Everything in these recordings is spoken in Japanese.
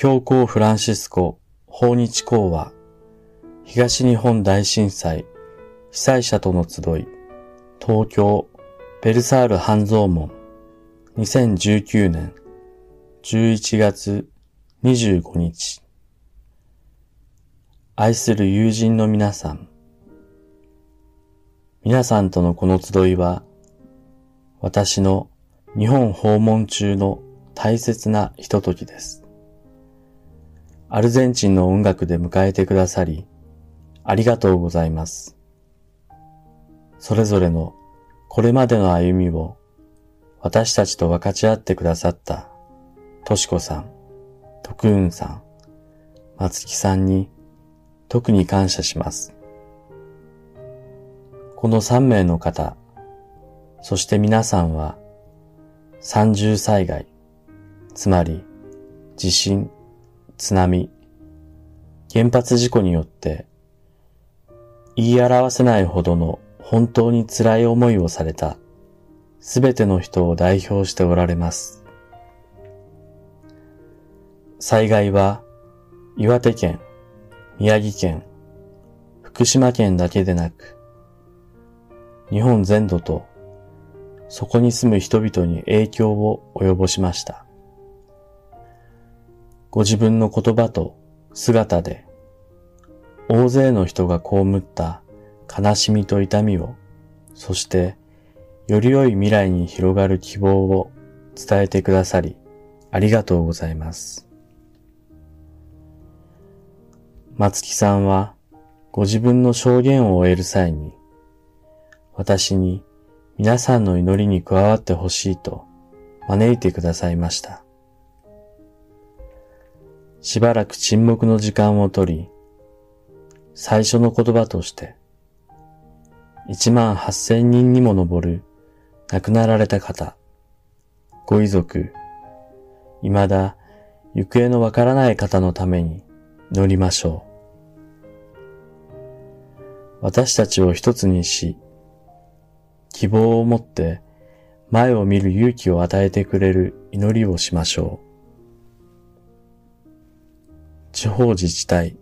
教皇フランシスコ訪日講話東日本大震災被災者との集い東京ベルサール半蔵門2019年11月25日愛する友人の皆さん皆さんとのこの集いは私の日本訪問中の大切なひとときです。アルゼンチンの音楽で迎えてくださり、ありがとうございます。それぞれのこれまでの歩みを私たちと分かち合ってくださった、としこさん、徳雲さん、松木さんに特に感謝します。この3名の方、そして皆さんは、三重災害、つまり地震、津波、原発事故によって言い表せないほどの本当に辛い思いをされたすべての人を代表しておられます。災害は岩手県、宮城県、福島県だけでなく、日本全土とそこに住む人々に影響を及ぼしました。ご自分の言葉と姿で大勢の人が被った悲しみと痛みを、そしてより良い未来に広がる希望を伝えてくださり、ありがとうございます。松木さんはご自分の証言を終える際に、私に皆さんの祈りに加わってほしいと招いてくださいました。しばらく沈黙の時間をとり、最初の言葉として、一万八千人にも上る亡くなられた方、ご遺族、未だ行方のわからない方のために祈りましょう。私たちを一つにし、希望を持って前を見る勇気を与えてくれる祈りをしましょう。地方自治体、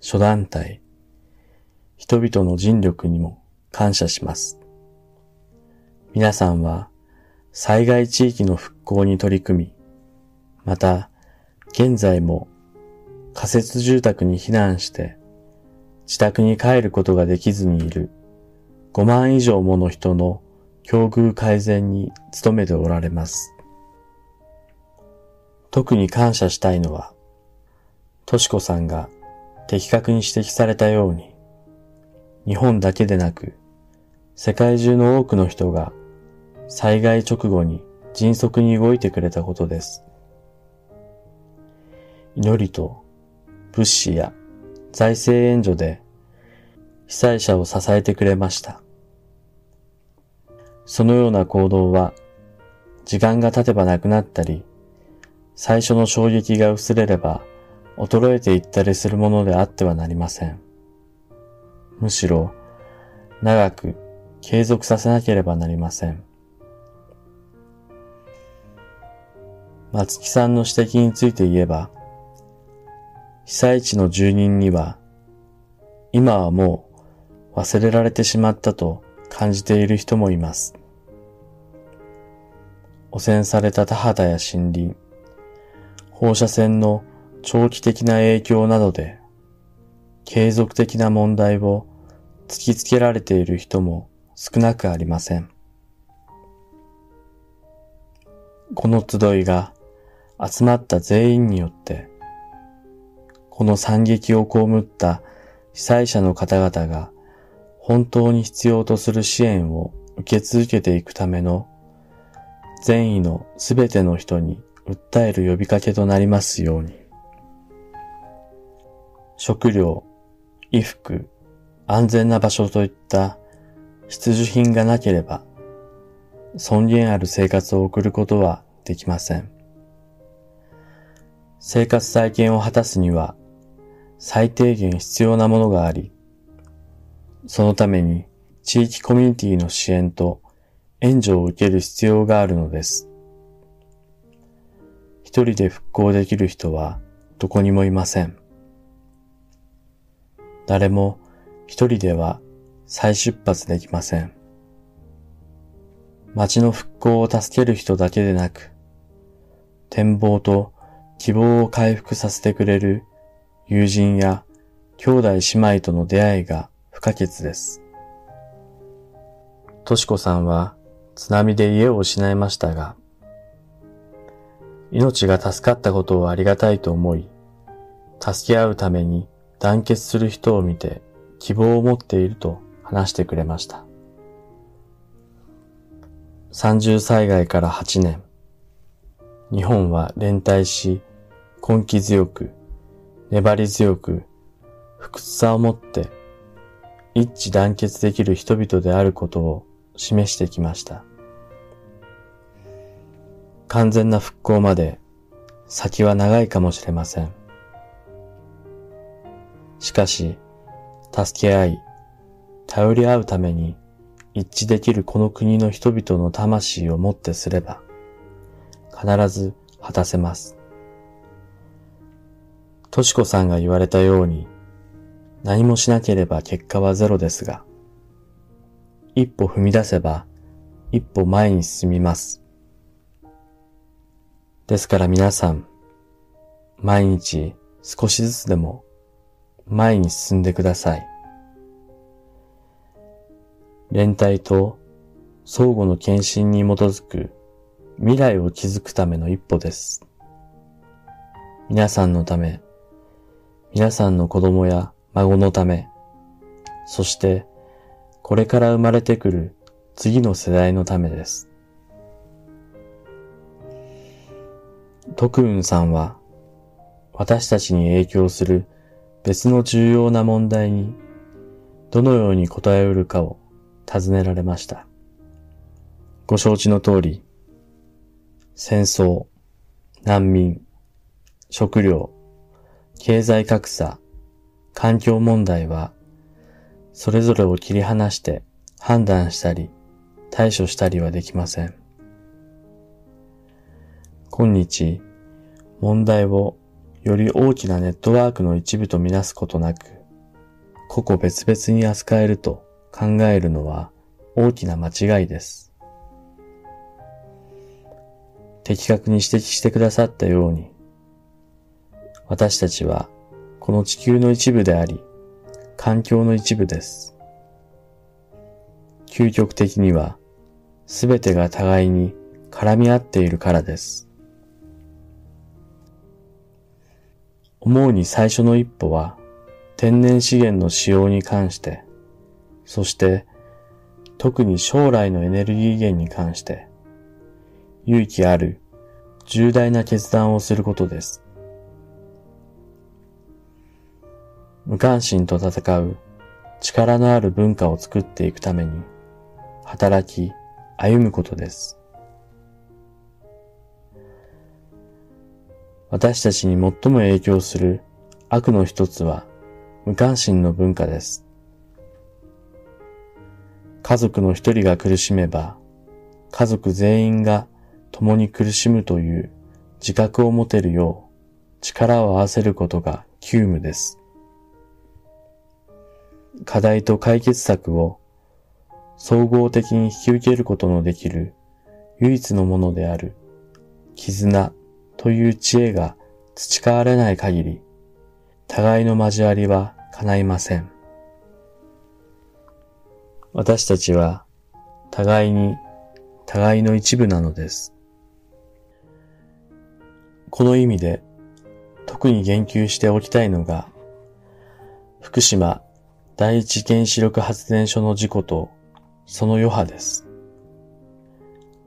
諸団体、人々の尽力にも感謝します。皆さんは災害地域の復興に取り組み、また現在も仮設住宅に避難して自宅に帰ることができずにいる5万以上もの人の境遇改善に努めておられます。特に感謝したいのはとしこさんが的確に指摘されたように、日本だけでなく、世界中の多くの人が災害直後に迅速に動いてくれたことです。祈りと物資や財政援助で被災者を支えてくれました。そのような行動は時間が経てばなくなったり、最初の衝撃が薄れれば衰えていったりするものであってはなりません。むしろ、長く継続させなければなりません。松木さんの指摘について言えば、被災地の住人には、今はもう忘れられてしまったと感じている人もいます。汚染された田畑や森林、放射線の長期的な影響などで継続的な問題を突きつけられている人も少なくありません。この集いが集まった全員によって、この惨劇を被った被災者の方々が本当に必要とする支援を受け続けていくための善意のすべての人に訴える呼びかけとなりますように。食料、衣服、安全な場所といった必需品がなければ、尊厳ある生活を送ることはできません。生活再建を果たすには、最低限必要なものがあり、そのために地域コミュニティの支援と援助を受ける必要があるのです。一人で復興できる人はどこにもいません。誰も一人では再出発できません。街の復興を助ける人だけでなく、展望と希望を回復させてくれる友人や兄弟姉妹との出会いが不可欠です。としこさんは津波で家を失いましたが、命が助かったことをありがたいと思い、助け合うために団結する人を見て希望を持っていると話してくれました。30災害から8年、日本は連帯し、根気強く、粘り強く、不屈さを持って一致団結できる人々であることを示してきました。完全な復興まで先は長いかもしれません。しかし、助け合い、頼り合うために一致できるこの国の人々の魂をもってすれば、必ず果たせます。としこさんが言われたように、何もしなければ結果はゼロですが、一歩踏み出せば一歩前に進みます。ですから皆さん、毎日少しずつでも前に進んでください。連帯と相互の献身に基づく未来を築くための一歩です。皆さんのため、皆さんの子供や孫のため、そしてこれから生まれてくる次の世代のためです。徳雲さんは私たちに影響する別の重要な問題にどのように答えうるかを尋ねられました。ご承知の通り、戦争、難民、食料、経済格差、環境問題は、それぞれを切り離して判断したり対処したりはできません。今日、問題をより大きなネットワークの一部とみなすことなく、個々別々に扱えると考えるのは大きな間違いです。的確に指摘してくださったように、私たちはこの地球の一部であり、環境の一部です。究極的には、すべてが互いに絡み合っているからです。思うに最初の一歩は、天然資源の使用に関して、そして特に将来のエネルギー源に関して、勇気ある重大な決断をすることです。無関心と戦う力のある文化を作っていくために、働き、歩むことです。私たちに最も影響する悪の一つは無関心の文化です。家族の一人が苦しめば、家族全員が共に苦しむという自覚を持てるよう力を合わせることが急務です。課題と解決策を総合的に引き受けることのできる唯一のものである絆という知恵が培われない限り、互いの交わりは叶いません。私たちは互いに互いの一部なのです。この意味で特に言及しておきたいのが、福島第一原子力発電所の事故とその余波です。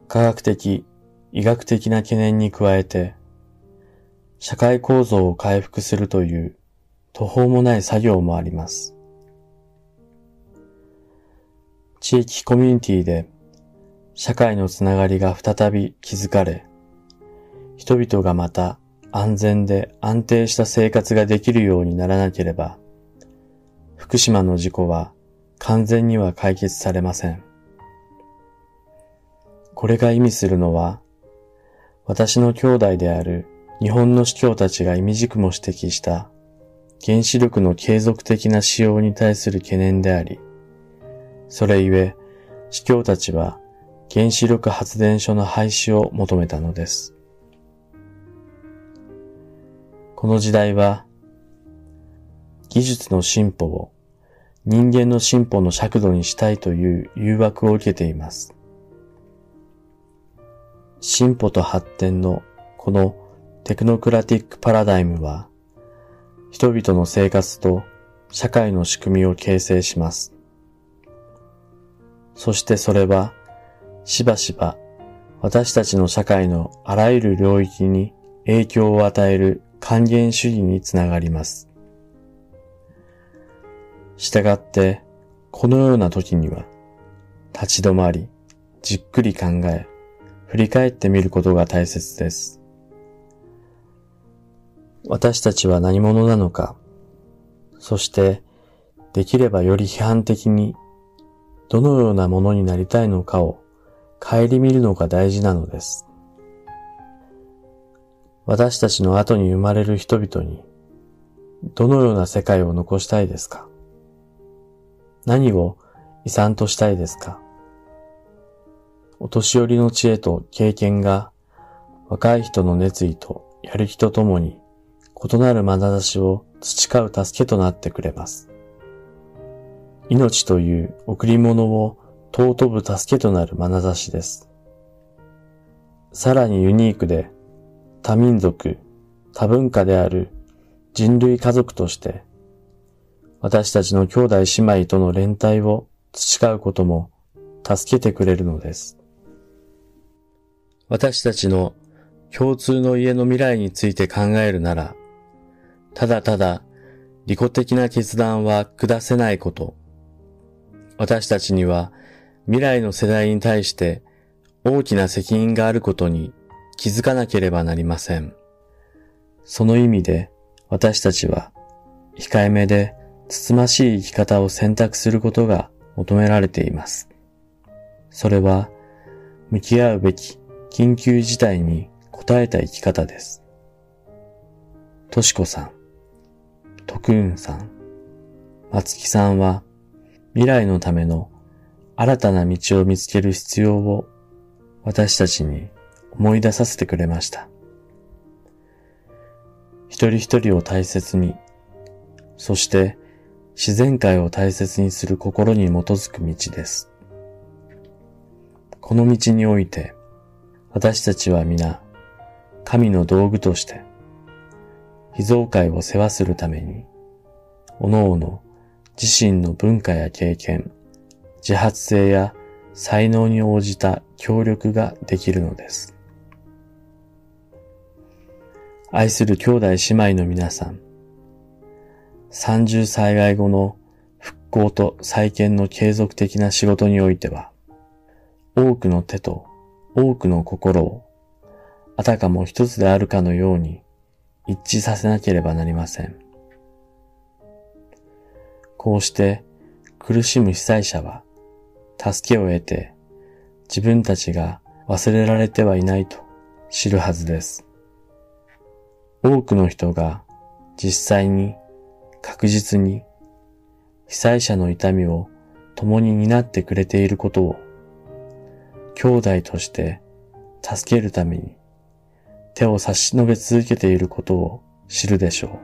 科学的、医学的な懸念に加えて、社会構造を回復するという途方もない作業もあります。地域コミュニティで社会のつながりが再び築かれ、人々がまた安全で安定した生活ができるようにならなければ、福島の事故は完全には解決されません。これが意味するのは、私の兄弟である日本の司教たちが意味軸も指摘した原子力の継続的な使用に対する懸念であり、それゆえ、司教たちは原子力発電所の廃止を求めたのです。この時代は、技術の進歩を人間の進歩の尺度にしたいという誘惑を受けています。進歩と発展のこのテクノクラティックパラダイムは、人々の生活と社会の仕組みを形成します。そしてそれは、しばしば私たちの社会のあらゆる領域に影響を与える還元主義につながります。したがって、このような時には、立ち止まり、じっくり考え、振り返ってみることが大切です。私たちは何者なのか、そして、できればより批判的に、どのようなものになりたいのかを顧みるのが大事なのです。私たちの後に生まれる人々に、どのような世界を残したいですか？何を遺産としたいですか？お年寄りの知恵と経験が若い人の熱意とやる気とともに異なる眼差しを培う助けとなってくれます。命という贈り物を尊ぶ助けとなる眼差しです。さらにユニークで多民族、多文化である人類家族として私たちの兄弟姉妹との連帯を培うことも助けてくれるのです。私たちの共通の家の未来について考えるなら、ただただ利己的な決断は下せないこと。私たちには未来の世代に対して大きな責任があることに気づかなければなりません。その意味で私たちは控えめでつつましい生き方を選択することが求められています。それは、向き合うべき緊急事態に応えた生き方です。としこさん、とくんさん、松木さんは、未来のための新たな道を見つける必要を私たちに思い出させてくれました。一人一人を大切に、そして自然界を大切にする心に基づく道です。この道において、私たちは皆、神の道具として、秘蔵界を世話するために、各々自身の文化や経験、自発性や才能に応じた協力ができるのです。愛する兄弟姉妹の皆さん、三重災害後の復興と再建の継続的な仕事においては、多くの手と多くの心を、あたかも一つであるかのように一致させなければなりません。こうして苦しむ被災者は、助けを得て自分たちが忘れられてはいないと知るはずです。多くの人が実際に確実に被災者の痛みを共に担ってくれていることを兄弟として助けるために手を差し伸べ続けていることを知るでしょ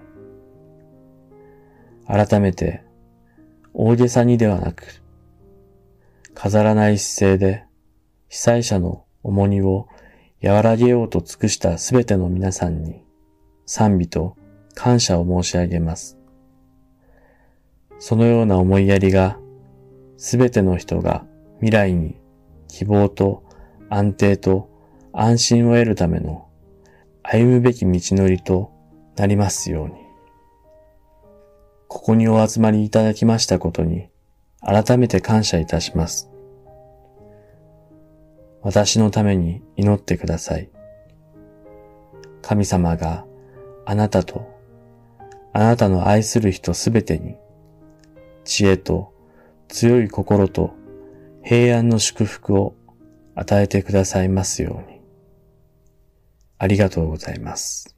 う。改めて大げさにではなく飾らない姿勢で被災者の重荷を和らげようと尽くしたすべての皆さんに賛美と感謝を申し上げます。そのような思いやりが、すべての人が未来に希望と安定と安心を得るための歩むべき道のりとなりますように。ここにお集まりいただきましたことに改めて感謝いたします。私のために祈ってください。神様があなたとあなたの愛する人すべてに知恵と強い心と平安の祝福を与えてくださいますように。ありがとうございます。